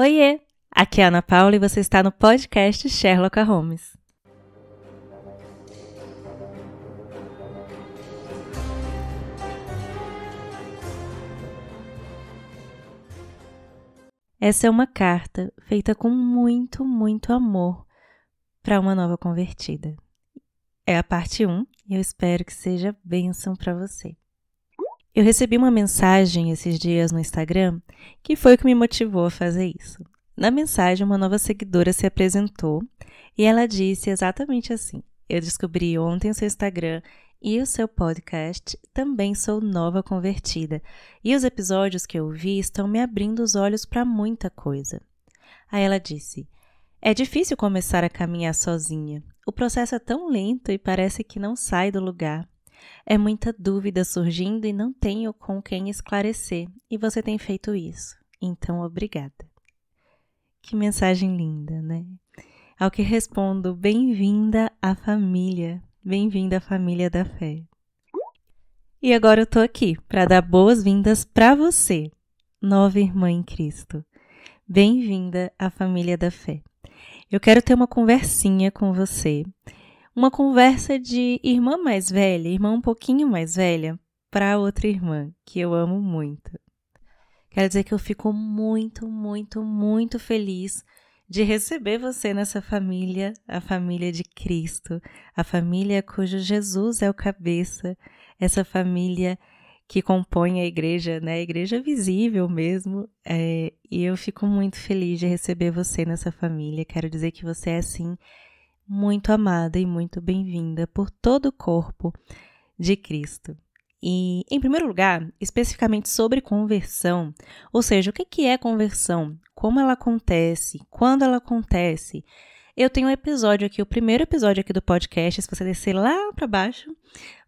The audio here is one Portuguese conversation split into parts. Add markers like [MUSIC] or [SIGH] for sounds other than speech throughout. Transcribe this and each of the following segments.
Oiê! Aqui é Ana Paula e você está no podcast Sherlock Holmes. Essa é uma carta feita com muito, muito amor para uma nova convertida. É a parte 1 e eu espero que seja bênção para você. Eu recebi uma mensagem esses dias no Instagram que foi o que me motivou a fazer isso. Na mensagem, uma nova seguidora se apresentou e ela disse exatamente assim: Eu descobri ontem o seu Instagram e o seu podcast, também sou nova convertida, e os episódios que eu vi estão me abrindo os olhos para muita coisa. Aí ela disse: É difícil começar a caminhar sozinha. O processo é tão lento e parece que não sai do lugar. É muita dúvida surgindo e não tenho com quem esclarecer, e você tem feito isso. Então, obrigada. Que mensagem linda, né? Ao que respondo: bem-vinda à família, bem-vinda à família da fé. E agora eu tô aqui para dar boas-vindas para você, nova irmã em Cristo. Bem-vinda à família da fé. Eu quero ter uma conversinha com você, uma conversa de irmã mais velha, irmã um pouquinho mais velha, para outra irmã que eu amo muito. Quero dizer que eu fico muito, muito, muito feliz de receber você nessa família, a família de Cristo, a família cujo Jesus é o cabeça, essa família que compõe a igreja, né? A igreja visível mesmo. É, e eu fico muito feliz de receber você nessa família. Quero dizer que você é, assim, muito amada e muito bem-vinda por todo o corpo de Cristo. E, em primeiro lugar, especificamente sobre conversão, ou seja, o que é conversão, como ela acontece, quando ela acontece. Eu tenho um episódio aqui, o primeiro episódio aqui do podcast, se você descer lá para baixo,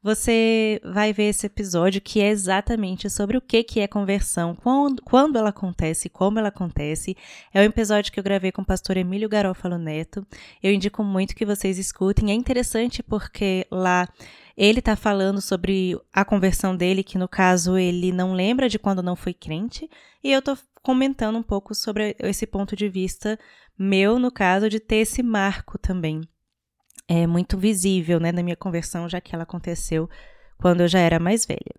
você vai ver esse episódio que é exatamente sobre o que, que é conversão, quando, quando ela acontece, como ela acontece. É um episódio que eu gravei com o pastor Emílio Garófalo Neto. Eu indico muito que vocês escutem. É interessante porque lá ele está falando sobre a conversão dele, que no caso ele não lembra de quando não foi crente, e eu estou comentando um pouco sobre esse ponto de vista meu, no caso, de ter esse marco também. É muito visível né, na minha conversão, já que ela aconteceu quando eu já era mais velha.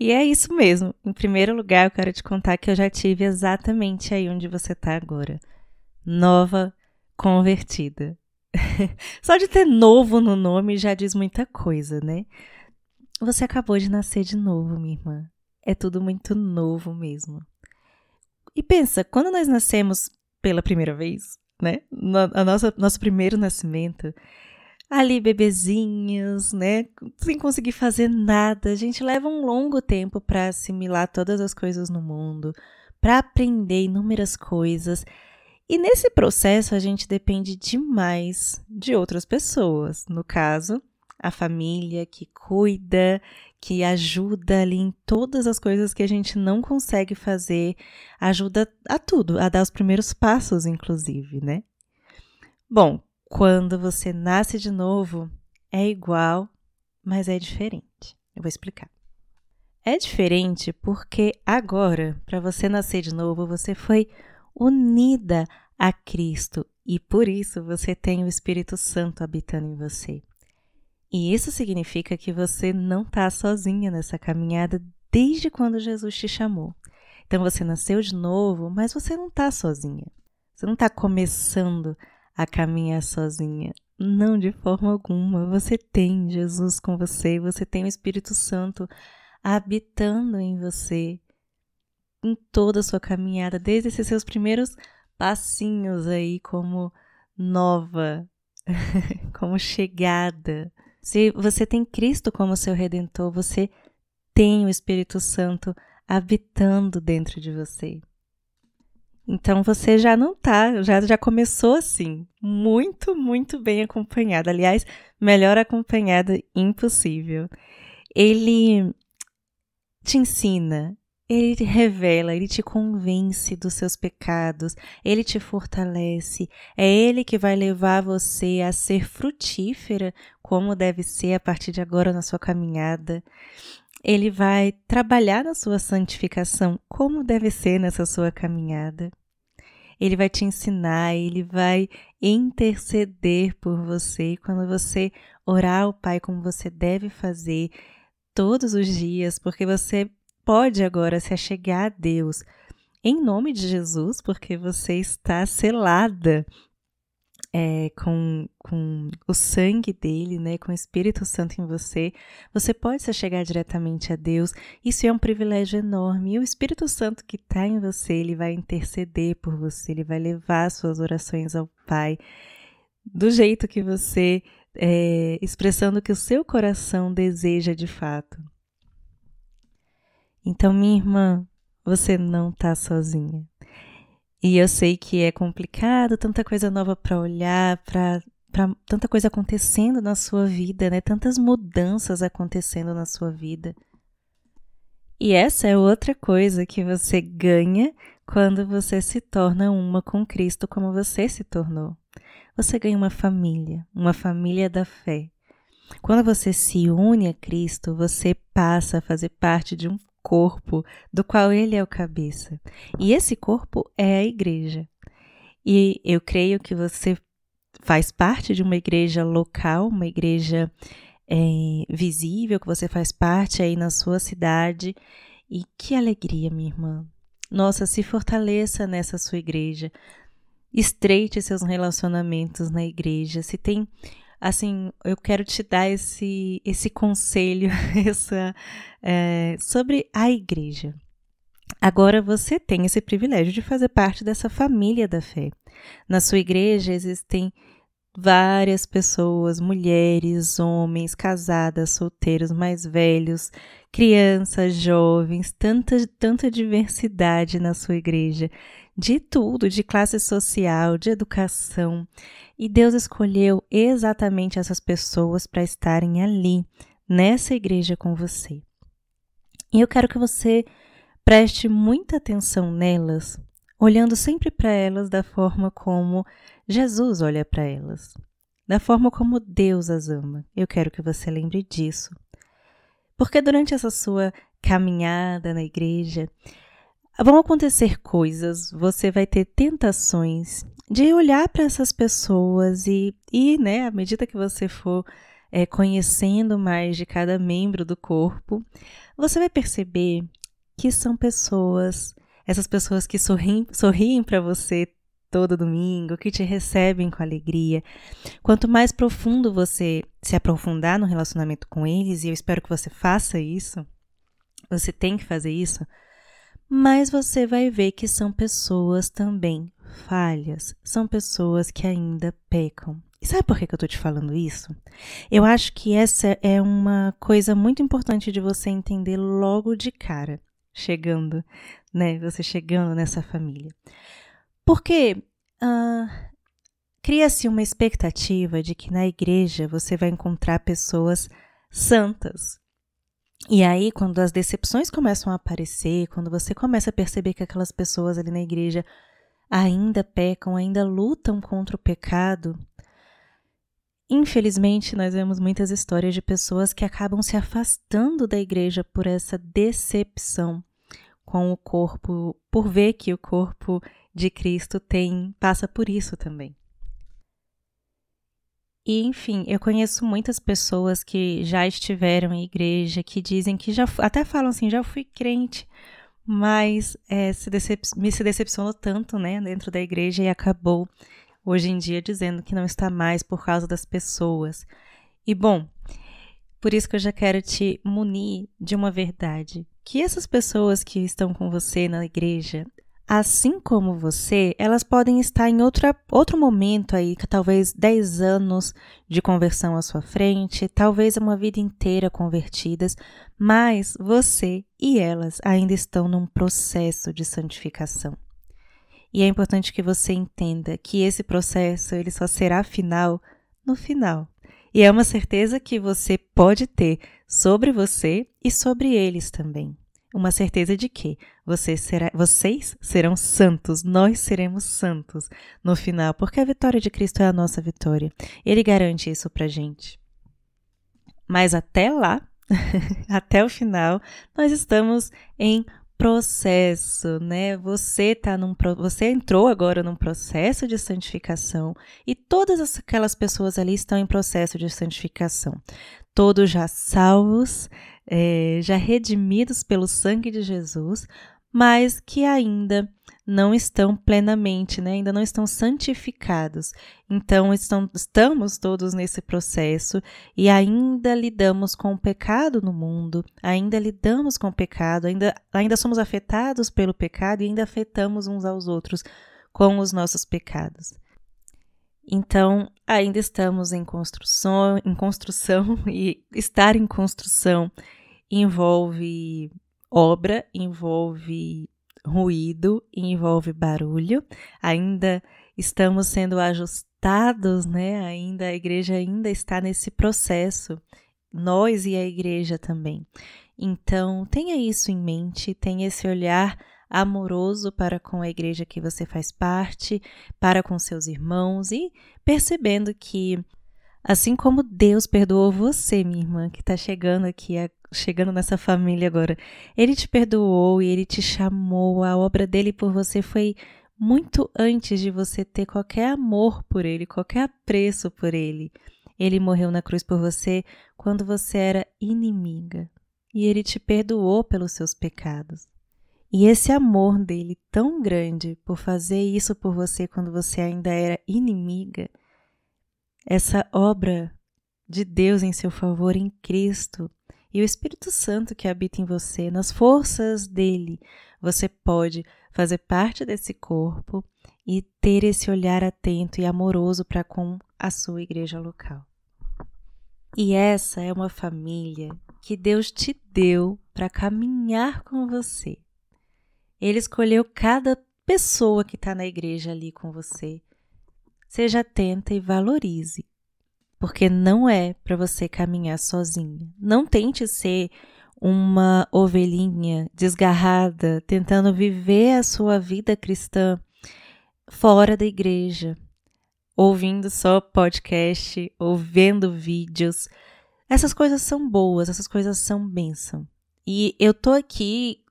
E é isso mesmo. Em primeiro lugar, eu quero te contar que eu já tive exatamente aí onde você está agora. Nova convertida. [LAUGHS] Só de ter novo no nome já diz muita coisa, né? Você acabou de nascer de novo, minha irmã. É tudo muito novo mesmo. E pensa, quando nós nascemos pela primeira vez, né? A nossa, nosso primeiro nascimento, ali bebezinhos, né? Sem conseguir fazer nada. A gente leva um longo tempo para assimilar todas as coisas no mundo, para aprender inúmeras coisas. E nesse processo a gente depende demais de outras pessoas, no caso, a família que cuida, que ajuda ali em todas as coisas que a gente não consegue fazer, ajuda a tudo, a dar os primeiros passos, inclusive, né? Bom, quando você nasce de novo, é igual, mas é diferente. Eu vou explicar. É diferente porque agora, para você nascer de novo, você foi unida a Cristo e por isso você tem o Espírito Santo habitando em você. E isso significa que você não está sozinha nessa caminhada desde quando Jesus te chamou. Então você nasceu de novo, mas você não está sozinha. Você não está começando a caminhar sozinha. Não, de forma alguma. Você tem Jesus com você, você tem o Espírito Santo habitando em você em toda a sua caminhada, desde esses seus primeiros passinhos aí como nova, [LAUGHS] como chegada. Se você tem Cristo como seu redentor, você tem o Espírito Santo habitando dentro de você. Então você já não tá, já, já começou assim, muito, muito bem acompanhada. Aliás, melhor acompanhada impossível. Ele te ensina, ele te revela, ele te convence dos seus pecados, ele te fortalece. É ele que vai levar você a ser frutífera, como deve ser a partir de agora na sua caminhada. Ele vai trabalhar na sua santificação, como deve ser nessa sua caminhada. ele vai te ensinar, ele vai interceder por você. Quando você orar ao Pai como você deve fazer todos os dias, porque você pode agora se achegar a Deus em nome de Jesus, porque você está selada é, com, com o sangue dele, né, com o Espírito Santo em você, você pode se chegar diretamente a Deus. Isso é um privilégio enorme. E o Espírito Santo que está em você, ele vai interceder por você, ele vai levar suas orações ao Pai do jeito que você, é, expressando o que o seu coração deseja de fato. Então, minha irmã, você não está sozinha. E eu sei que é complicado, tanta coisa nova para olhar, para tanta coisa acontecendo na sua vida, né? Tantas mudanças acontecendo na sua vida. E essa é outra coisa que você ganha quando você se torna uma com Cristo como você se tornou. Você ganha uma família, uma família da fé. Quando você se une a Cristo, você passa a fazer parte de um corpo do qual ele é o cabeça. E esse corpo é a igreja. E eu creio que você faz parte de uma igreja local, uma igreja é, visível, que você faz parte aí na sua cidade. E que alegria, minha irmã. Nossa, se fortaleça nessa sua igreja. Estreite seus relacionamentos na igreja. Se tem assim, eu quero te dar esse, esse conselho [LAUGHS] essa, é, sobre a igreja. Agora você tem esse privilégio de fazer parte dessa família da fé. Na sua igreja existem várias pessoas, mulheres, homens, casadas, solteiros, mais velhos, crianças, jovens, tanta, tanta diversidade na sua igreja, de tudo, de classe social, de educação. E Deus escolheu exatamente essas pessoas para estarem ali, nessa igreja com você. E eu quero que você preste muita atenção nelas, olhando sempre para elas da forma como Jesus olha para elas, da forma como Deus as ama. Eu quero que você lembre disso. Porque durante essa sua caminhada na igreja, vão acontecer coisas, você vai ter tentações de olhar para essas pessoas e, e, né, à medida que você for é, conhecendo mais de cada membro do corpo, você vai perceber que são pessoas, essas pessoas que sorriem, sorriem para você todo domingo, que te recebem com alegria. Quanto mais profundo você se aprofundar no relacionamento com eles, e eu espero que você faça isso, você tem que fazer isso, mas você vai ver que são pessoas também falhas, são pessoas que ainda pecam. E sabe por que, eu tô te falando isso? Eu acho que essa é uma coisa muito importante de você entender logo de cara, chegando, né? Você chegando nessa família. Porque uh, cria-se uma expectativa de que na igreja você vai encontrar pessoas santas, e aí, quando as decepções começam a aparecer, quando você começa a perceber que aquelas pessoas ali na igreja ainda pecam, ainda lutam contra o pecado, infelizmente nós vemos muitas histórias de pessoas que acabam se afastando da igreja por essa decepção com o corpo, por ver que o corpo de Cristo tem passa por isso também. E, enfim, eu conheço muitas pessoas que já estiveram em igreja, que dizem que já, até falam assim, já fui crente, mas é, se me se decepcionou tanto, né, dentro da igreja e acabou hoje em dia dizendo que não está mais por causa das pessoas. E bom, por isso que eu já quero te munir de uma verdade, que essas pessoas que estão com você na igreja, Assim como você, elas podem estar em outra, outro momento aí, talvez 10 anos de conversão à sua frente, talvez uma vida inteira convertidas, mas você e elas ainda estão num processo de santificação. E é importante que você entenda que esse processo ele só será final no final. E é uma certeza que você pode ter sobre você e sobre eles também uma certeza de que você será, vocês serão santos, nós seremos santos no final, porque a vitória de Cristo é a nossa vitória. Ele garante isso pra gente. Mas até lá, [LAUGHS] até o final, nós estamos em processo, né? Você tá num você entrou agora num processo de santificação e todas aquelas pessoas ali estão em processo de santificação. Todos já salvos, é, já redimidos pelo sangue de Jesus, mas que ainda não estão plenamente, né? ainda não estão santificados. Então, estão, estamos todos nesse processo e ainda lidamos com o pecado no mundo, ainda lidamos com o pecado, ainda, ainda somos afetados pelo pecado e ainda afetamos uns aos outros com os nossos pecados. Então, ainda estamos em construção, em construção [LAUGHS] e estar em construção envolve obra, envolve ruído envolve barulho. Ainda estamos sendo ajustados, né? Ainda a igreja ainda está nesse processo. Nós e a igreja também. Então, tenha isso em mente, tenha esse olhar amoroso para com a igreja que você faz parte, para com seus irmãos e percebendo que Assim como Deus perdoou você, minha irmã, que está chegando aqui, chegando nessa família agora. Ele te perdoou e ele te chamou. A obra dele por você foi muito antes de você ter qualquer amor por ele, qualquer apreço por ele. Ele morreu na cruz por você quando você era inimiga. E ele te perdoou pelos seus pecados. E esse amor dele tão grande por fazer isso por você quando você ainda era inimiga, essa obra de Deus em seu favor em Cristo e o Espírito Santo que habita em você, nas forças dele, você pode fazer parte desse corpo e ter esse olhar atento e amoroso para com a sua igreja local. E essa é uma família que Deus te deu para caminhar com você. Ele escolheu cada pessoa que está na igreja ali com você Seja atenta e valorize, porque não é para você caminhar sozinha. Não tente ser uma ovelhinha desgarrada, tentando viver a sua vida cristã fora da igreja, ouvindo só podcast, ouvindo vídeos. Essas coisas são boas, essas coisas são bênção. E eu tô aqui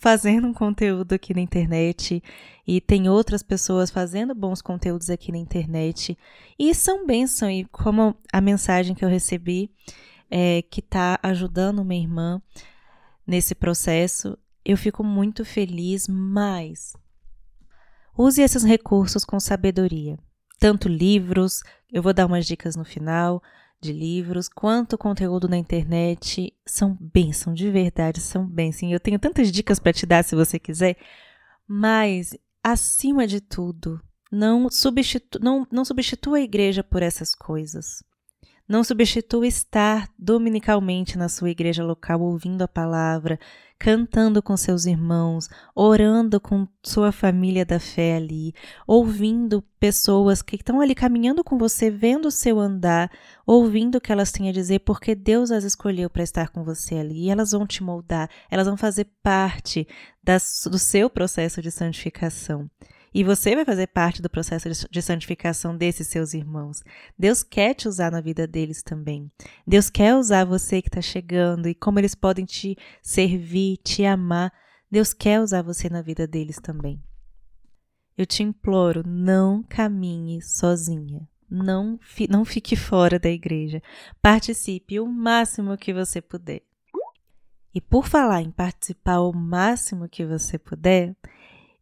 fazendo um conteúdo aqui na internet e tem outras pessoas fazendo bons conteúdos aqui na internet e são bênção e como a mensagem que eu recebi é, que está ajudando minha irmã nesse processo, eu fico muito feliz, mas use esses recursos com sabedoria. Tanto livros, eu vou dar umas dicas no final, de livros, quanto conteúdo na internet. São bênção, de verdade, são bênção. Eu tenho tantas dicas para te dar se você quiser, mas, acima de tudo, não, substitu não, não substitua a igreja por essas coisas. Não substitua estar dominicalmente na sua igreja local, ouvindo a palavra, cantando com seus irmãos, orando com sua família da fé ali, ouvindo pessoas que estão ali caminhando com você, vendo o seu andar, ouvindo o que elas têm a dizer, porque Deus as escolheu para estar com você ali. E elas vão te moldar, elas vão fazer parte das, do seu processo de santificação. E você vai fazer parte do processo de santificação desses seus irmãos. Deus quer te usar na vida deles também. Deus quer usar você que está chegando e como eles podem te servir, te amar. Deus quer usar você na vida deles também. Eu te imploro, não caminhe sozinha. Não, fi, não fique fora da igreja. Participe o máximo que você puder. E por falar em participar o máximo que você puder,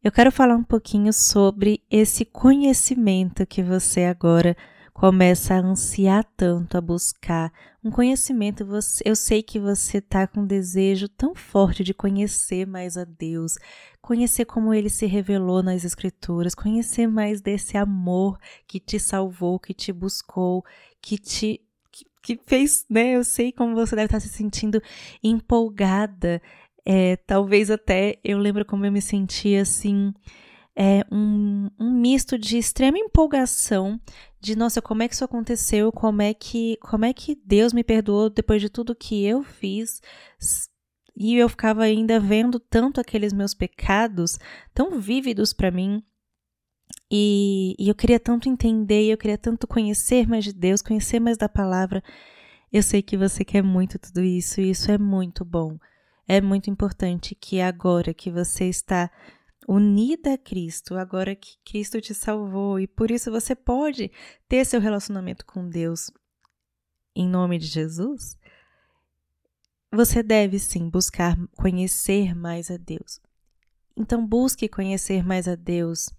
eu quero falar um pouquinho sobre esse conhecimento que você agora começa a ansiar tanto, a buscar. Um conhecimento, eu sei que você está com um desejo tão forte de conhecer mais a Deus, conhecer como ele se revelou nas Escrituras, conhecer mais desse amor que te salvou, que te buscou, que te que fez, né? Eu sei como você deve estar se sentindo empolgada é, talvez até eu lembro como eu me sentia assim, é, um, um misto de extrema empolgação, de nossa, como é que isso aconteceu, como é que, como é que Deus me perdoou depois de tudo que eu fiz. E eu ficava ainda vendo tanto aqueles meus pecados tão vívidos para mim. E, e eu queria tanto entender, eu queria tanto conhecer mais de Deus, conhecer mais da palavra. Eu sei que você quer muito tudo isso e isso é muito bom. É muito importante que agora que você está unida a Cristo, agora que Cristo te salvou e por isso você pode ter seu relacionamento com Deus em nome de Jesus, você deve sim buscar conhecer mais a Deus. Então busque conhecer mais a Deus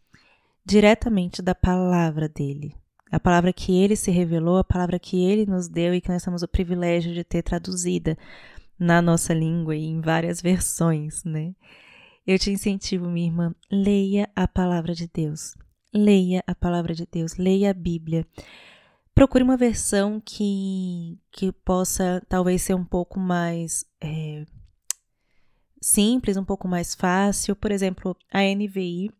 diretamente da palavra dele. A palavra que ele se revelou, a palavra que ele nos deu e que nós temos o privilégio de ter traduzida na nossa língua e em várias versões, né? Eu te incentivo, minha irmã, leia a palavra de Deus. Leia a palavra de Deus, leia a Bíblia. Procure uma versão que, que possa talvez ser um pouco mais é, simples, um pouco mais fácil. Por exemplo, a NVI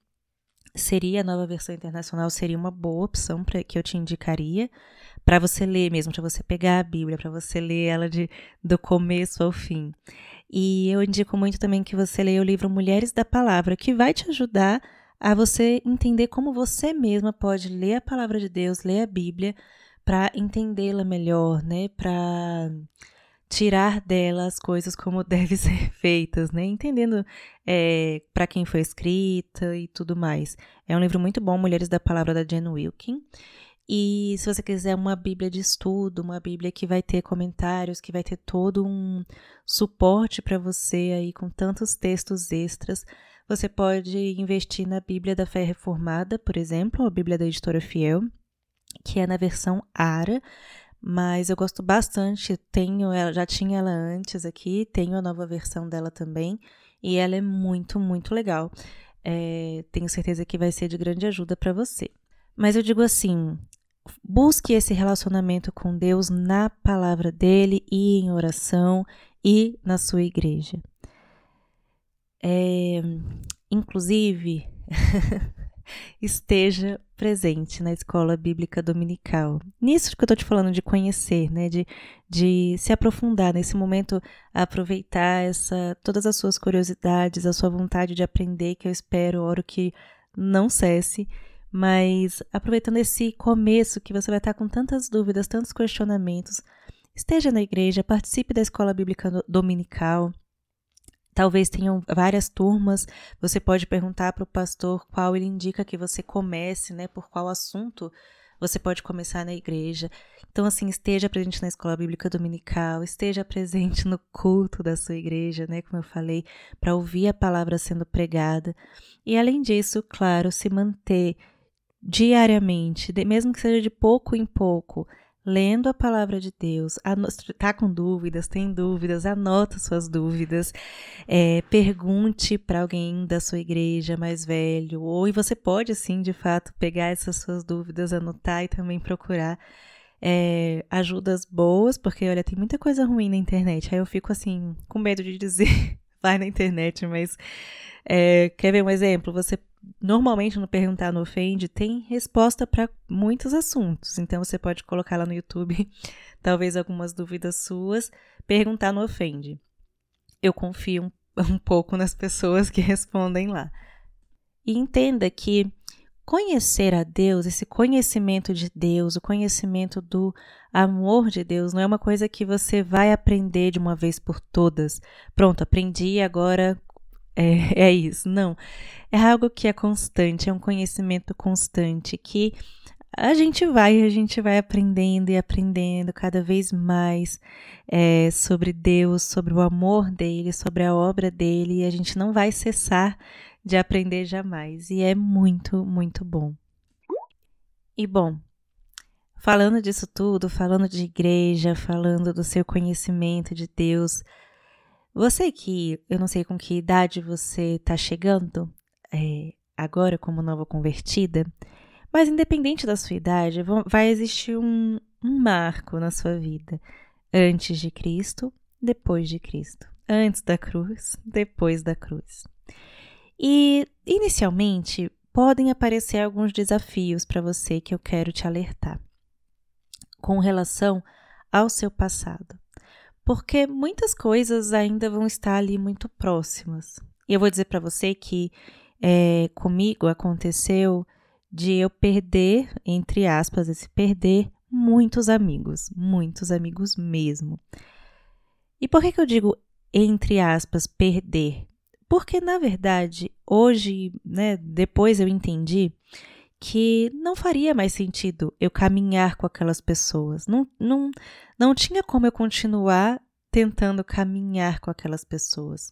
seria a nova versão internacional, seria uma boa opção para que eu te indicaria para você ler mesmo, para você pegar a Bíblia, para você ler ela de, do começo ao fim. E eu indico muito também que você leia o livro Mulheres da Palavra, que vai te ajudar a você entender como você mesma pode ler a palavra de Deus, ler a Bíblia, para entendê-la melhor, né? Para tirar dela as coisas como [LAUGHS] devem ser feitas, né? Entendendo é, para quem foi escrita e tudo mais. É um livro muito bom, Mulheres da Palavra da Jen Wilkin. E se você quiser uma Bíblia de estudo, uma Bíblia que vai ter comentários, que vai ter todo um suporte para você aí com tantos textos extras, você pode investir na Bíblia da Fé Reformada, por exemplo, a Bíblia da Editora Fiel, que é na versão ARA mas eu gosto bastante. Tenho ela, já tinha ela antes aqui, tenho a nova versão dela também, e ela é muito, muito legal. É, tenho certeza que vai ser de grande ajuda para você. Mas eu digo assim: busque esse relacionamento com Deus na palavra dele e em oração e na sua igreja. É, inclusive, [LAUGHS] esteja presente na escola bíblica dominical. Nisso que eu estou te falando de conhecer, né, de, de se aprofundar nesse momento, aproveitar essa, todas as suas curiosidades, a sua vontade de aprender, que eu espero, oro que não cesse, mas aproveitando esse começo que você vai estar com tantas dúvidas, tantos questionamentos, esteja na igreja, participe da escola bíblica dominical, Talvez tenham várias turmas. Você pode perguntar para o pastor qual ele indica que você comece, né? Por qual assunto você pode começar na igreja. Então, assim, esteja presente na escola bíblica dominical, esteja presente no culto da sua igreja, né? Como eu falei, para ouvir a palavra sendo pregada. E além disso, claro, se manter diariamente, mesmo que seja de pouco em pouco, lendo a palavra de Deus, está com dúvidas, tem dúvidas, anota suas dúvidas, é, pergunte para alguém da sua igreja mais velho, ou e você pode, assim, de fato, pegar essas suas dúvidas, anotar e também procurar é, ajudas boas, porque, olha, tem muita coisa ruim na internet, aí eu fico, assim, com medo de dizer, [LAUGHS] vai na internet, mas é, quer ver um exemplo? Você normalmente no Perguntar no Ofende tem resposta para muitos assuntos. Então você pode colocar lá no YouTube [LAUGHS] talvez algumas dúvidas suas, perguntar no Ofende. Eu confio um, [LAUGHS] um pouco nas pessoas que respondem lá. E entenda que conhecer a Deus, esse conhecimento de Deus, o conhecimento do amor de Deus, não é uma coisa que você vai aprender de uma vez por todas. Pronto, aprendi, agora é, [LAUGHS] é isso. Não. É algo que é constante, é um conhecimento constante que a gente vai, a gente vai aprendendo e aprendendo cada vez mais é, sobre Deus, sobre o amor dele, sobre a obra dele, e a gente não vai cessar de aprender jamais. E é muito, muito bom. E bom, falando disso tudo, falando de igreja, falando do seu conhecimento de Deus, você que, eu não sei com que idade você está chegando é, agora como nova convertida, mas independente da sua idade, vai existir um, um marco na sua vida. Antes de Cristo, depois de Cristo. Antes da cruz, depois da cruz. E, inicialmente, podem aparecer alguns desafios para você que eu quero te alertar com relação ao seu passado porque muitas coisas ainda vão estar ali muito próximas. E eu vou dizer para você que é, comigo aconteceu de eu perder, entre aspas, esse perder muitos amigos, muitos amigos mesmo. E por que, que eu digo entre aspas, perder. Porque, na verdade, hoje, né, depois eu entendi que não faria mais sentido eu caminhar com aquelas pessoas. Não, não, não tinha como eu continuar tentando caminhar com aquelas pessoas.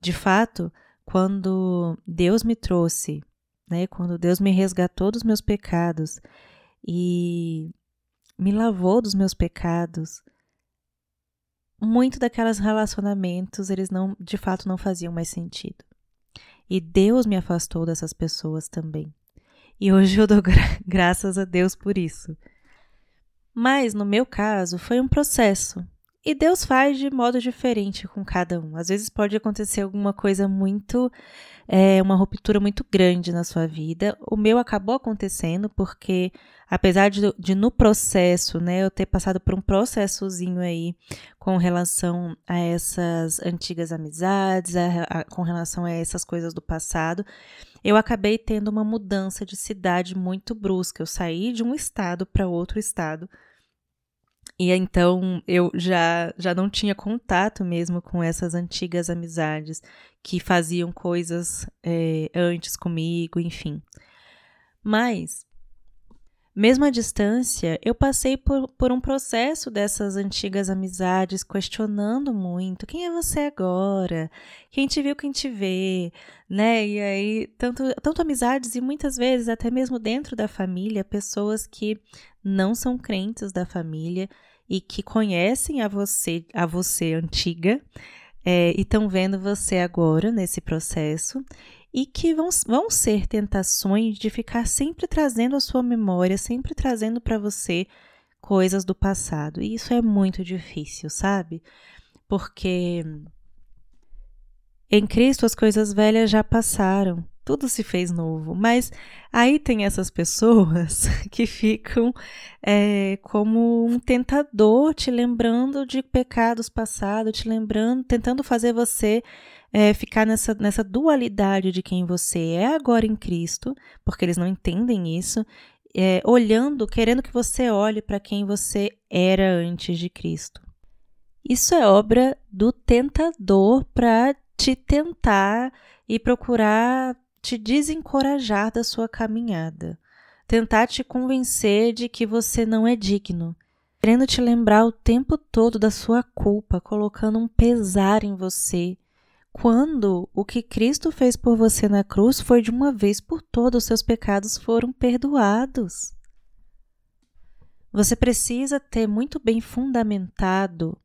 De fato, quando Deus me trouxe, né, quando Deus me resgatou dos meus pecados e me lavou dos meus pecados, muito daquelas relacionamentos, eles não, de fato, não faziam mais sentido. E Deus me afastou dessas pessoas também. E hoje eu dou gra [LAUGHS] graças a Deus por isso. Mas no meu caso foi um processo. E Deus faz de modo diferente com cada um. Às vezes pode acontecer alguma coisa muito, é, uma ruptura muito grande na sua vida. O meu acabou acontecendo porque, apesar de, de no processo, né, eu ter passado por um processozinho aí com relação a essas antigas amizades, a, a, com relação a essas coisas do passado, eu acabei tendo uma mudança de cidade muito brusca. Eu saí de um estado para outro estado e então eu já, já não tinha contato mesmo com essas antigas amizades que faziam coisas é, antes comigo, enfim. Mas, mesmo à distância, eu passei por, por um processo dessas antigas amizades, questionando muito: quem é você agora? Quem te viu, quem te vê? Né? E aí, tanto, tanto amizades e muitas vezes, até mesmo dentro da família, pessoas que não são crentes da família e que conhecem a você, a você antiga, é, e estão vendo você agora nesse processo e que vão, vão ser tentações de ficar sempre trazendo a sua memória, sempre trazendo para você coisas do passado. E isso é muito difícil, sabe? Porque em Cristo as coisas velhas já passaram tudo se fez novo. Mas aí tem essas pessoas [LAUGHS] que ficam é, como um tentador, te lembrando de pecados passados, te lembrando, tentando fazer você é, ficar nessa, nessa dualidade de quem você é agora em Cristo, porque eles não entendem isso, é, olhando, querendo que você olhe para quem você era antes de Cristo. Isso é obra do tentador para te tentar e procurar te desencorajar da sua caminhada, tentar te convencer de que você não é digno, querendo te lembrar o tempo todo da sua culpa, colocando um pesar em você, quando o que Cristo fez por você na cruz foi de uma vez por todas, os seus pecados foram perdoados. Você precisa ter muito bem fundamentado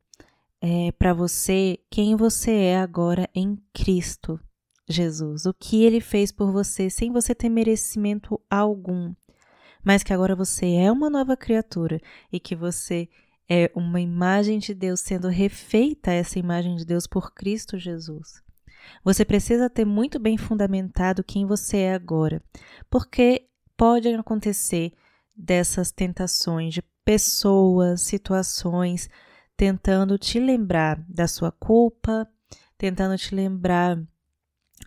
é, para você quem você é agora em Cristo. Jesus, o que ele fez por você sem você ter merecimento algum, mas que agora você é uma nova criatura e que você é uma imagem de Deus sendo refeita essa imagem de Deus por Cristo Jesus. Você precisa ter muito bem fundamentado quem você é agora, porque pode acontecer dessas tentações de pessoas, situações tentando te lembrar da sua culpa, tentando te lembrar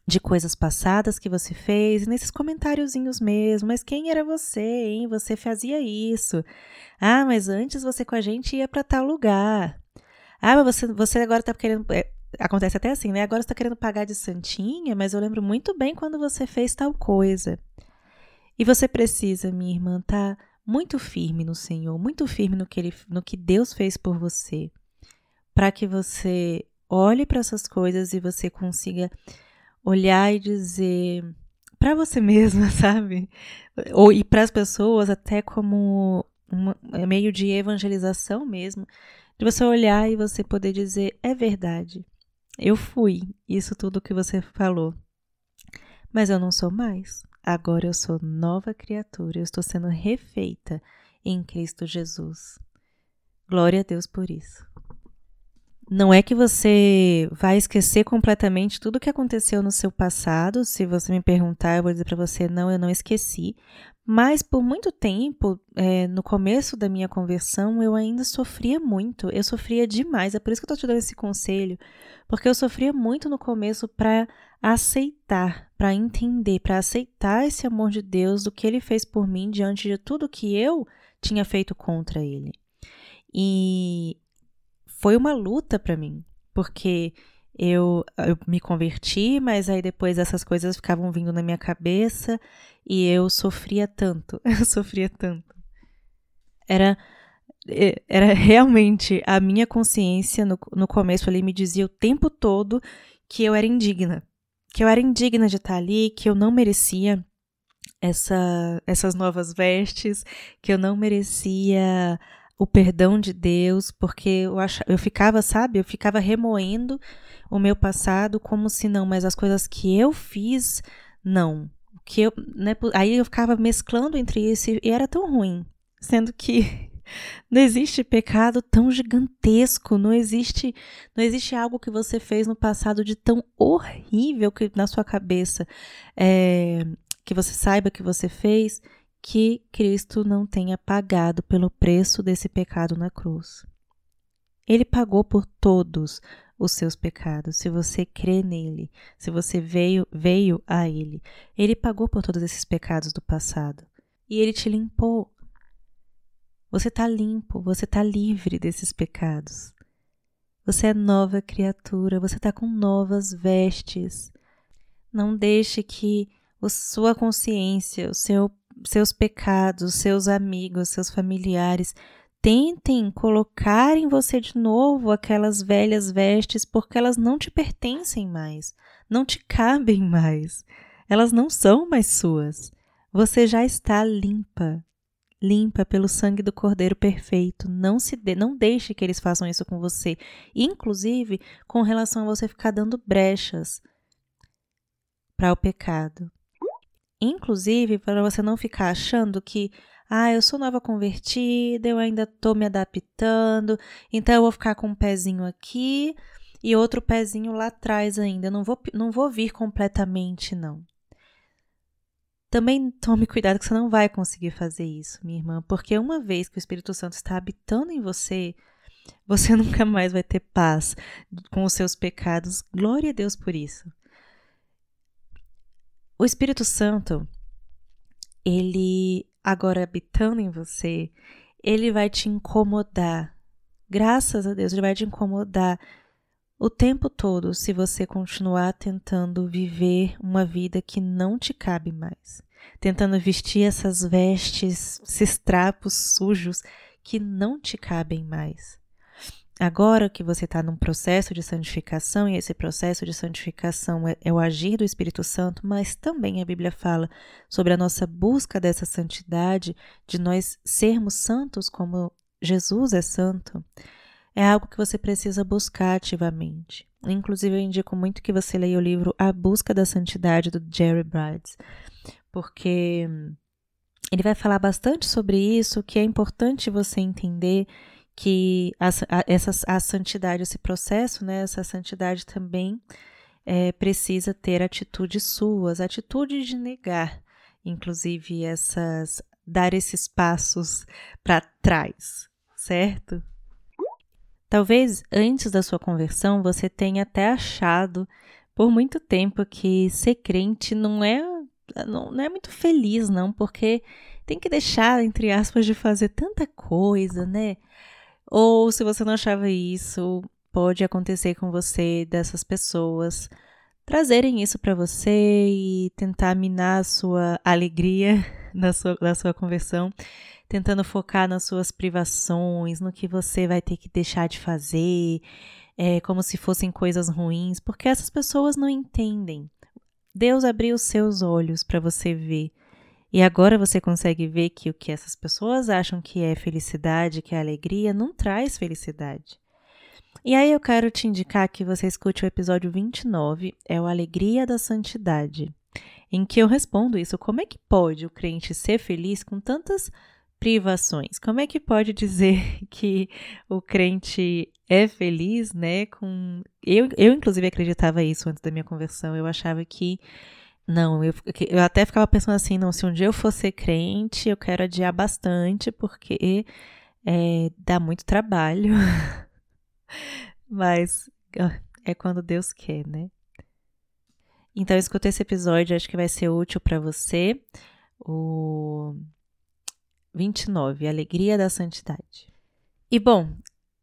de coisas passadas que você fez, nesses comentáriozinhos mesmo, mas quem era você, hein? Você fazia isso. Ah, mas antes você com a gente ia para tal lugar. Ah, mas você, você agora tá querendo. É, acontece até assim, né? Agora você tá querendo pagar de santinha, mas eu lembro muito bem quando você fez tal coisa. E você precisa, minha irmã, estar tá muito firme no Senhor, muito firme no que, ele, no que Deus fez por você, para que você olhe para essas coisas e você consiga olhar e dizer para você mesma, [LAUGHS] sabe? Ou e para as pessoas até como um é meio de evangelização mesmo, de você olhar e você poder dizer é verdade. Eu fui isso tudo que você falou. Mas eu não sou mais. Agora eu sou nova criatura, eu estou sendo refeita em Cristo Jesus. Glória a Deus por isso. Não é que você vai esquecer completamente tudo o que aconteceu no seu passado. Se você me perguntar, eu vou dizer para você: não, eu não esqueci. Mas por muito tempo, é, no começo da minha conversão, eu ainda sofria muito. Eu sofria demais. É por isso que eu estou te dando esse conselho. Porque eu sofria muito no começo para aceitar, para entender, para aceitar esse amor de Deus, do que ele fez por mim diante de tudo que eu tinha feito contra ele. E foi uma luta para mim, porque eu, eu me converti, mas aí depois essas coisas ficavam vindo na minha cabeça e eu sofria tanto, [LAUGHS] eu sofria tanto. Era era realmente a minha consciência no, no começo ali me dizia o tempo todo que eu era indigna, que eu era indigna de estar ali, que eu não merecia essa, essas novas vestes, que eu não merecia o perdão de Deus, porque eu, ach, eu ficava, sabe, eu ficava remoendo o meu passado como se não, mas as coisas que eu fiz, não. Que eu, né, aí eu ficava mesclando entre isso e era tão ruim, sendo que [LAUGHS] não existe pecado tão gigantesco, não existe, não existe algo que você fez no passado de tão horrível que na sua cabeça é, que você saiba que você fez que Cristo não tenha pagado pelo preço desse pecado na cruz. Ele pagou por todos os seus pecados, se você crê nele, se você veio, veio a ele. Ele pagou por todos esses pecados do passado. E ele te limpou. Você está limpo, você está livre desses pecados. Você é nova criatura, você está com novas vestes. Não deixe que a sua consciência, o seu, seus pecados, seus amigos, seus familiares tentem colocar em você de novo aquelas velhas vestes porque elas não te pertencem mais, não te cabem mais, elas não são mais suas. Você já está limpa, limpa pelo sangue do Cordeiro perfeito. Não se de, não deixe que eles façam isso com você, inclusive com relação a você ficar dando brechas para o pecado. Inclusive para você não ficar achando que ah, eu sou nova convertida, eu ainda estou me adaptando, então eu vou ficar com um pezinho aqui e outro pezinho lá atrás ainda. Eu não vou, não vou vir completamente, não. Também tome cuidado que você não vai conseguir fazer isso, minha irmã, porque uma vez que o Espírito Santo está habitando em você, você [LAUGHS] nunca mais vai ter paz com os seus pecados. Glória a Deus por isso. O Espírito Santo, ele agora habitando em você, ele vai te incomodar. Graças a Deus, ele vai te incomodar o tempo todo se você continuar tentando viver uma vida que não te cabe mais, tentando vestir essas vestes, esses trapos sujos que não te cabem mais. Agora que você está num processo de santificação, e esse processo de santificação é, é, o agir do Espírito Santo, mas também a Bíblia fala sobre a nossa busca dessa santidade, de nós sermos santos como Jesus é santo é algo que você precisa buscar ativamente. Inclusive, eu indico muito que você leia o livro A Busca da Santidade, do Jerry Brides, porque ele vai falar bastante sobre isso, que é importante você entender que a, a, essa, a santidade, esse processo, né, essa santidade também é, precisa ter atitudes suas, atitude de negar, inclusive essas, dar esses passos para trás, certo? Talvez antes da sua conversão você tenha até achado por muito tempo que ser crente não é não, não é muito feliz, não, porque tem que deixar, entre aspas, de fazer tanta coisa, né? Ou se você não achava isso, pode acontecer com você dessas pessoas trazerem isso para você e tentar minar a sua alegria [LAUGHS] na sua, sua conversão tentando focar nas suas privações, no que você vai ter que deixar de fazer, é, como se fossem coisas ruins, porque essas pessoas não entendem. Deus abriu os seus olhos para você ver. E agora você consegue ver que o que essas pessoas acham que é felicidade, que é alegria, não traz felicidade. E aí eu quero te indicar que você escute o episódio 29, é o Alegria da Santidade, em que eu respondo isso. Como é que pode o crente ser feliz com tantas privações. Como é que pode dizer [LAUGHS] que o crente é feliz, né? Com eu, eu inclusive acreditava isso antes da minha conversão. Eu achava que não, eu, eu até ficava pensando assim, não, se um dia eu fosse crente, eu quero adiar bastante porque é, dá muito trabalho. [LAUGHS] Mas é quando Deus quer, né? Então escuta esse episódio, acho que vai ser útil para você. O 29. Alegria da Santidade. E bom,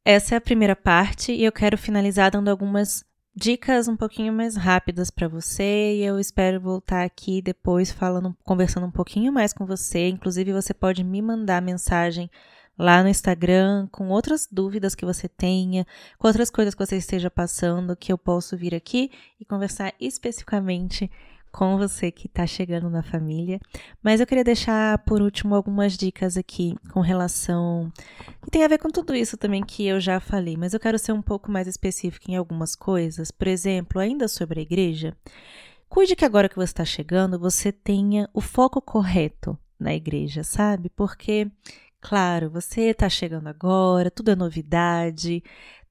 essa é a primeira parte e eu quero finalizar dando algumas dicas um pouquinho mais rápidas para você e eu espero voltar aqui depois falando, conversando um pouquinho mais com você. Inclusive, você pode me mandar mensagem lá no Instagram com outras dúvidas que você tenha, com outras coisas que você esteja passando, que eu posso vir aqui e conversar especificamente com você que está chegando na família. Mas eu queria deixar por último algumas dicas aqui com relação. que tem a ver com tudo isso também que eu já falei, mas eu quero ser um pouco mais específica em algumas coisas. Por exemplo, ainda sobre a igreja. Cuide que agora que você está chegando, você tenha o foco correto na igreja, sabe? Porque, claro, você está chegando agora, tudo é novidade,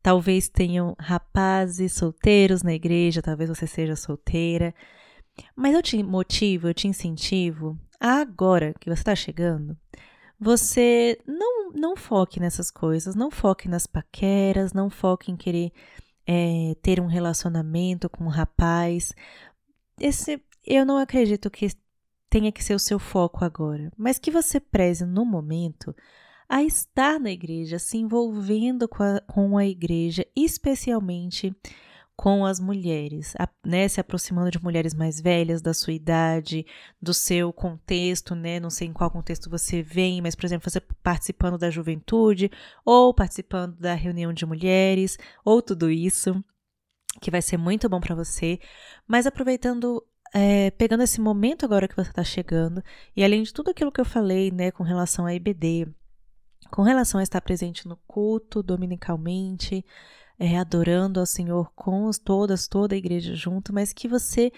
talvez tenham rapazes solteiros na igreja, talvez você seja solteira. Mas eu te motivo, eu te incentivo, agora que você está chegando, você não, não foque nessas coisas, não foque nas paqueras, não foque em querer é, ter um relacionamento com um rapaz. Esse, eu não acredito que tenha que ser o seu foco agora, mas que você preze no momento a estar na igreja, se envolvendo com a, com a igreja, especialmente com as mulheres, né, se aproximando de mulheres mais velhas da sua idade, do seu contexto, né, não sei em qual contexto você vem, mas por exemplo, você participando da juventude ou participando da reunião de mulheres, ou tudo isso, que vai ser muito bom para você, mas aproveitando é, pegando esse momento agora que você está chegando, e além de tudo aquilo que eu falei, né, com relação à IBD, com relação a estar presente no culto dominicalmente, é, adorando ao Senhor com todas, toda a igreja junto, mas que você,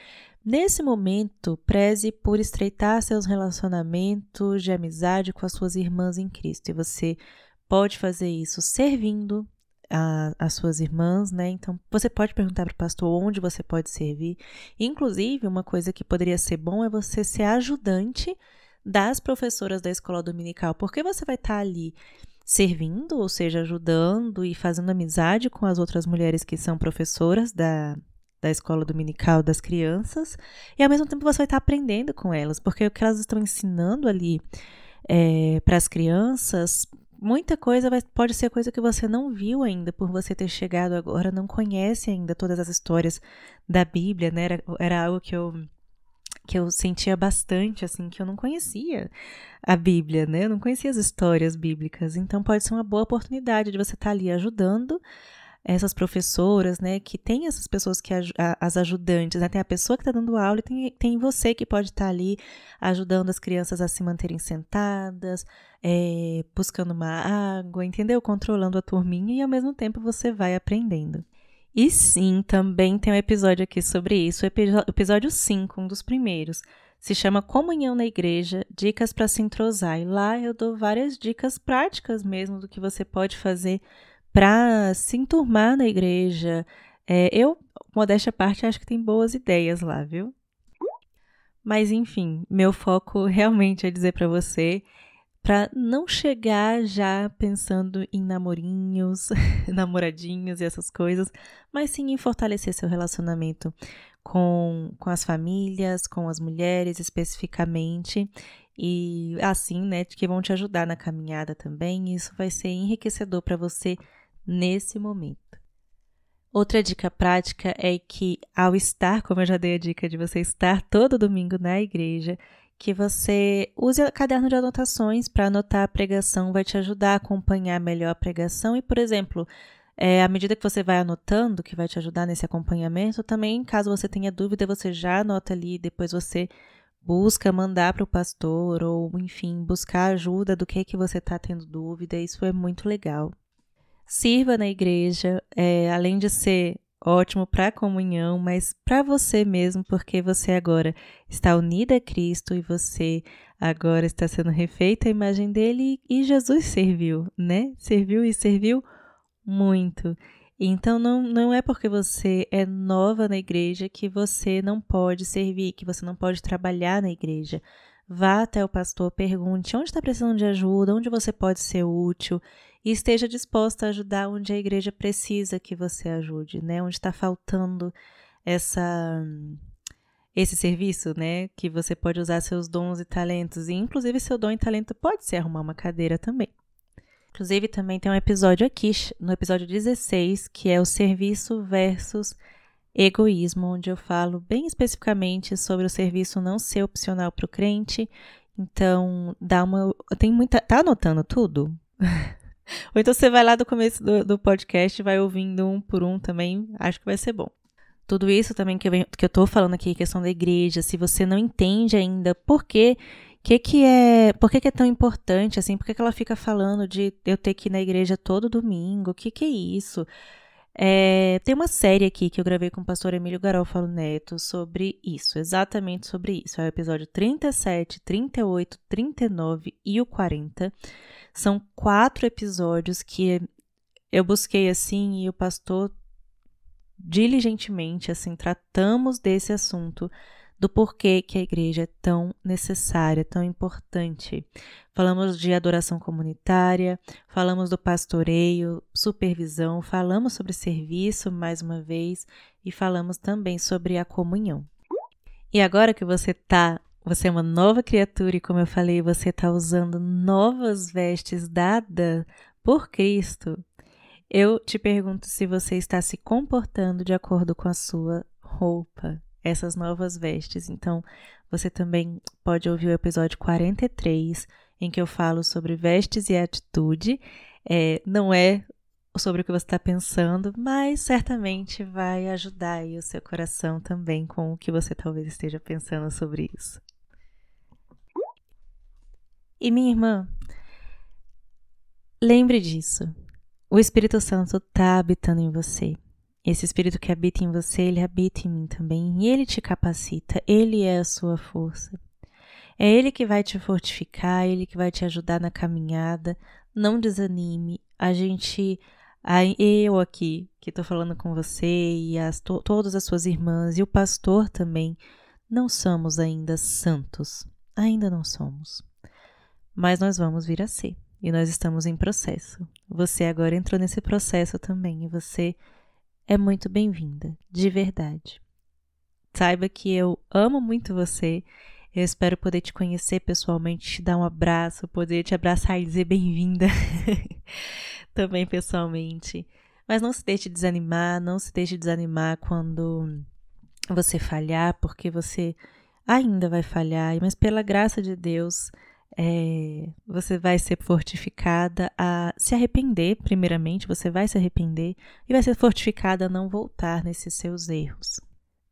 nesse momento, preze por estreitar seus relacionamentos de amizade com as suas irmãs em Cristo. E você pode fazer isso servindo as suas irmãs, né? Então, você pode perguntar para o pastor onde você pode servir. Inclusive, uma coisa que poderia ser bom é você ser ajudante das professoras da escola dominical, porque você vai estar ali servindo, ou seja, ajudando e fazendo amizade com as outras mulheres que são professoras da, da escola dominical das crianças, e ao mesmo tempo você vai estar aprendendo com elas, porque o que elas estão ensinando ali é, para as crianças, muita coisa vai, pode ser coisa que você não viu ainda, por você ter chegado agora, não conhece ainda todas as histórias da Bíblia, né? Era, era algo que eu que eu sentia bastante, assim, que eu não conhecia a Bíblia, né? Eu não conhecia as histórias bíblicas. Então, pode ser uma boa oportunidade de você estar tá ali ajudando essas professoras, né? Que tem essas pessoas que as ajudantes, né? Tem a pessoa que está dando aula e tem, tem você que pode estar tá ali ajudando as crianças a se manterem sentadas, é, buscando uma água, entendeu? Controlando a turminha e ao mesmo tempo você vai aprendendo. E sim, também tem um episódio aqui sobre isso, o episódio 5, um dos primeiros. Se chama Comunhão na Igreja, Dicas para se entrosar. E lá eu dou várias dicas práticas mesmo do que você pode fazer para se enturmar na igreja. É, eu, modéstia à parte, acho que tem boas ideias lá, viu? Mas enfim, meu foco [LAUGHS] realmente é dizer para você para não chegar já pensando em namorinhos, [LAUGHS] namoradinhos e essas coisas, mas sim em fortalecer seu relacionamento com, com as famílias, com as mulheres especificamente, e assim, né, que vão te ajudar na caminhada também. Isso vai ser enriquecedor para você nesse momento. Outra dica prática é que, ao estar, como eu já dei a dica de você estar todo domingo na igreja, que você use caderno de anotações para anotar a pregação, vai te ajudar a acompanhar melhor a pregação e, por exemplo, é, à medida que você vai anotando, que vai te ajudar nesse acompanhamento, também, caso você tenha dúvida, você já anota ali, depois você busca mandar para o pastor ou, enfim, buscar ajuda do que que você está tendo dúvida. Isso é muito legal. Sirva na igreja, é, além de ser ótimo para a comunhão, mas para você mesmo, porque você agora está unida a Cristo e você agora está sendo refeita a imagem dele e Jesus serviu, né? Serviu e serviu muito. Então não, não é porque você é nova na igreja que você não pode servir, que você não pode trabalhar na igreja. Vá até o pastor, pergunte onde está precisando de ajuda, onde você pode ser útil e esteja disposta a ajudar onde a igreja precisa que você ajude, né? Onde está faltando essa esse serviço, né? Que você pode usar seus dons e talentos. E inclusive seu dom e talento pode ser arrumar uma cadeira também. Inclusive, também tem um episódio aqui, no episódio 16, que é o serviço versus egoísmo, onde eu falo bem especificamente sobre o serviço não ser opcional para o crente. Então, dá uma. Tem muita. Tá anotando tudo? [LAUGHS] Ou então você vai lá do começo do, do podcast e vai ouvindo um por um também. Acho que vai ser bom. Tudo isso também que eu, venho, que eu tô falando aqui, questão da igreja, se você não entende ainda por que que que é, por que, que é tão importante assim? Por que, que ela fica falando de eu ter que ir na igreja todo domingo? O que que é isso? É, tem uma série aqui que eu gravei com o pastor Emílio Garofalo Neto sobre isso, exatamente sobre isso. É o episódio 37, 38, 39 e o 40. São quatro episódios que eu busquei assim e o pastor diligentemente assim tratamos desse assunto do porquê que a igreja é tão necessária, tão importante. Falamos de adoração comunitária, falamos do pastoreio, supervisão, falamos sobre serviço mais uma vez e falamos também sobre a comunhão. E agora que você tá, você é uma nova criatura e como eu falei, você está usando novas vestes dadas por Cristo, eu te pergunto se você está se comportando de acordo com a sua roupa essas novas vestes. Então, você também pode ouvir o episódio 43, em que eu falo sobre vestes e atitude. É, não é sobre o que você está pensando, mas certamente vai ajudar o seu coração também com o que você talvez esteja pensando sobre isso. E minha irmã, lembre disso. O Espírito Santo está habitando em você. Esse espírito que habita em você, ele habita em mim também, e ele te capacita, ele é a sua força. É ele que vai te fortificar, ele que vai te ajudar na caminhada. Não desanime. A gente, eu aqui que estou falando com você e as, to, todas as suas irmãs e o pastor também, não somos ainda santos. Ainda não somos. Mas nós vamos vir a ser. E nós estamos em processo. Você agora entrou nesse processo também e você é muito bem-vinda, de verdade. Saiba que eu amo muito você. Eu espero poder te conhecer pessoalmente, te dar um abraço, poder te abraçar e dizer bem-vinda [LAUGHS] também pessoalmente. Mas não se deixe desanimar, não se deixe desanimar quando você falhar, porque você ainda vai falhar, mas pela graça de Deus, é, você vai ser fortificada a se arrepender, primeiramente, você vai se arrepender e vai ser fortificada a não voltar nesses seus erros.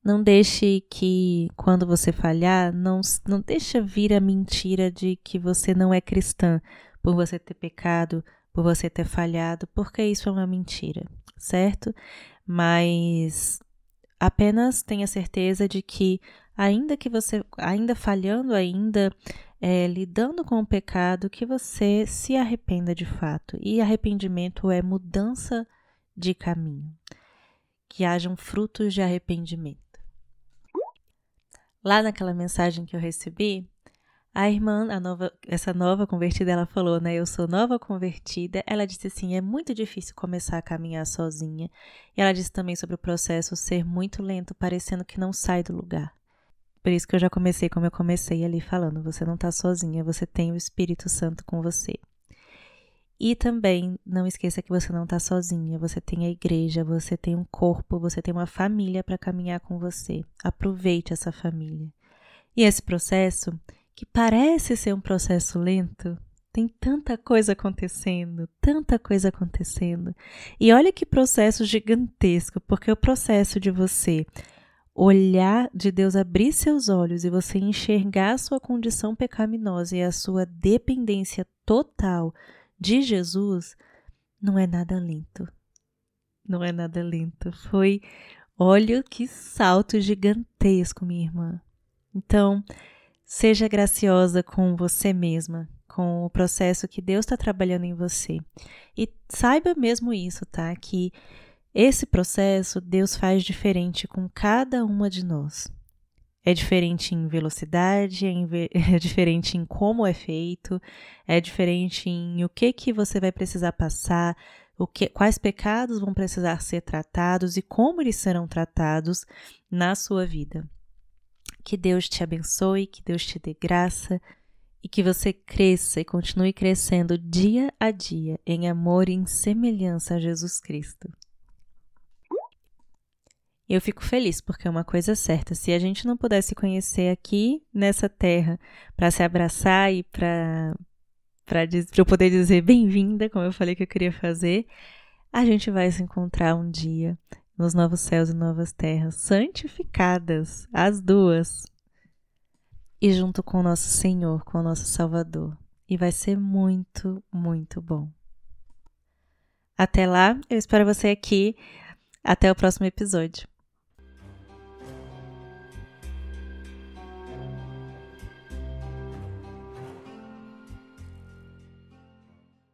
Não deixe que, quando você falhar, não, não deixe vir a mentira de que você não é cristã por você ter pecado, por você ter falhado, porque isso é uma mentira, certo? Mas apenas tenha certeza de que, ainda que você, ainda falhando, ainda é, lidando com o pecado que você se arrependa de fato. E arrependimento é mudança de caminho. Que hajam frutos de arrependimento. Lá naquela mensagem que eu recebi, a irmã, a nova, essa nova convertida, ela falou, né? Eu sou nova convertida. Ela disse assim: é muito difícil começar a caminhar sozinha. E ela disse também sobre o processo ser muito lento, parecendo que não sai do lugar. Por isso que eu já comecei como eu comecei ali falando, você não está sozinha, você tem o Espírito Santo com você. E também não esqueça que você não está sozinha, você tem a igreja, você tem um corpo, você tem uma família para caminhar com você. Aproveite essa família. E esse processo, que parece ser um processo lento, tem tanta coisa acontecendo, tanta coisa acontecendo. E olha que processo gigantesco, porque o processo de você olhar de Deus abrir seus olhos e você enxergar a sua condição pecaminosa e a sua dependência total de Jesus, não é nada lento. Não é nada lento. Foi, olha que salto gigantesco, minha irmã. Então, seja graciosa com você mesma, com o processo que Deus está trabalhando em você. E saiba mesmo isso, tá? Que esse processo Deus faz diferente com cada uma de nós. É diferente em velocidade, [LAUGHS] é, diferente em como é feito, é diferente em o que que você vai precisar passar, o que, quais pecados vão precisar ser tratados e como eles serão tratados na sua vida. Que Deus te abençoe, que Deus te dê graça e que você cresça e continue crescendo dia a dia em amor e em semelhança a Jesus Cristo. Eu fico feliz porque é uma coisa certa. Se a gente não pudesse conhecer aqui nessa terra para se abraçar e para para eu poder dizer bem-vinda, como eu falei que eu queria fazer, a gente vai se encontrar um dia nos novos céus e novas terras, santificadas, as duas, e junto com o nosso Senhor, com o nosso Salvador. E vai ser muito, muito bom. Até lá, eu espero você aqui. Até o próximo episódio.